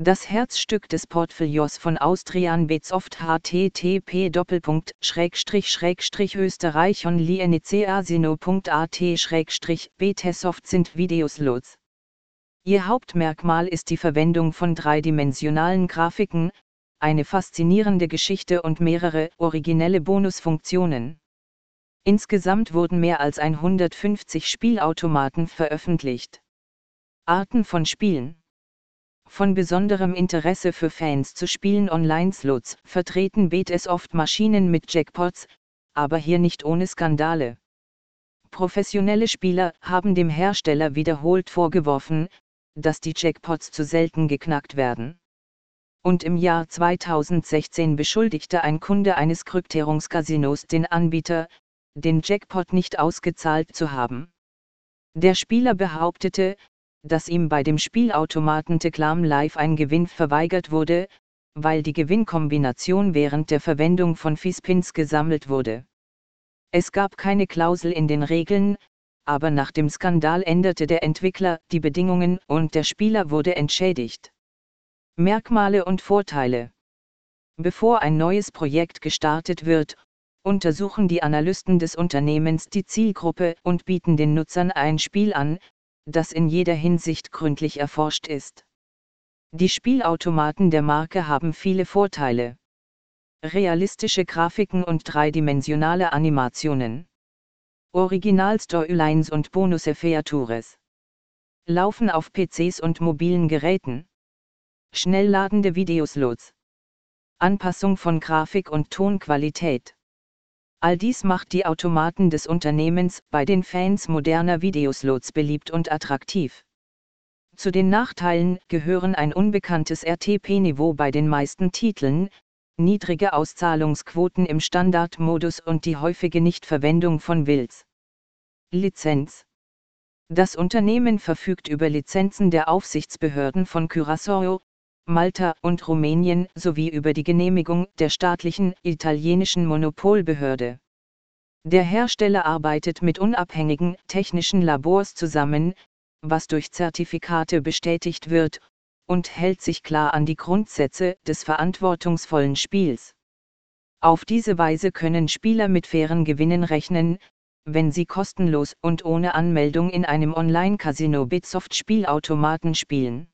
Das Herzstück des Portfolios von Austrian Betsoft http österreich onlinecasino.at Betesoft sind Videoslots. Ihr Hauptmerkmal ist die Verwendung von dreidimensionalen Grafiken, eine faszinierende Geschichte und mehrere originelle Bonusfunktionen. Insgesamt wurden mehr als 150 Spielautomaten veröffentlicht. Arten von Spielen von besonderem Interesse für Fans zu spielen Online-Slots vertreten bet es oft Maschinen mit Jackpots, aber hier nicht ohne Skandale. Professionelle Spieler haben dem Hersteller wiederholt vorgeworfen, dass die Jackpots zu selten geknackt werden. Und im Jahr 2016 beschuldigte ein Kunde eines Kryptierungscasinos den Anbieter, den Jackpot nicht ausgezahlt zu haben. Der Spieler behauptete, dass ihm bei dem Spielautomaten Teklam Live ein Gewinn verweigert wurde, weil die Gewinnkombination während der Verwendung von Fispins gesammelt wurde. Es gab keine Klausel in den Regeln, aber nach dem Skandal änderte der Entwickler die Bedingungen und der Spieler wurde entschädigt. Merkmale und Vorteile Bevor ein neues Projekt gestartet wird, untersuchen die Analysten des Unternehmens die Zielgruppe und bieten den Nutzern ein Spiel an, das in jeder Hinsicht gründlich erforscht ist. Die Spielautomaten der Marke haben viele Vorteile. Realistische Grafiken und dreidimensionale Animationen. Original-Storylines und Bonus-Features. Laufen auf PCs und mobilen Geräten. Schnell ladende Videoslots. Anpassung von Grafik und Tonqualität. All dies macht die Automaten des Unternehmens bei den Fans moderner Videoslots beliebt und attraktiv. Zu den Nachteilen gehören ein unbekanntes RTP-Niveau bei den meisten Titeln, niedrige Auszahlungsquoten im Standardmodus und die häufige Nichtverwendung von Wills. Lizenz Das Unternehmen verfügt über Lizenzen der Aufsichtsbehörden von Curaçao, Malta und Rumänien sowie über die Genehmigung der staatlichen italienischen Monopolbehörde. Der Hersteller arbeitet mit unabhängigen technischen Labors zusammen, was durch Zertifikate bestätigt wird, und hält sich klar an die Grundsätze des verantwortungsvollen Spiels. Auf diese Weise können Spieler mit fairen Gewinnen rechnen, wenn sie kostenlos und ohne Anmeldung in einem Online-Casino Bitsoft Spielautomaten spielen.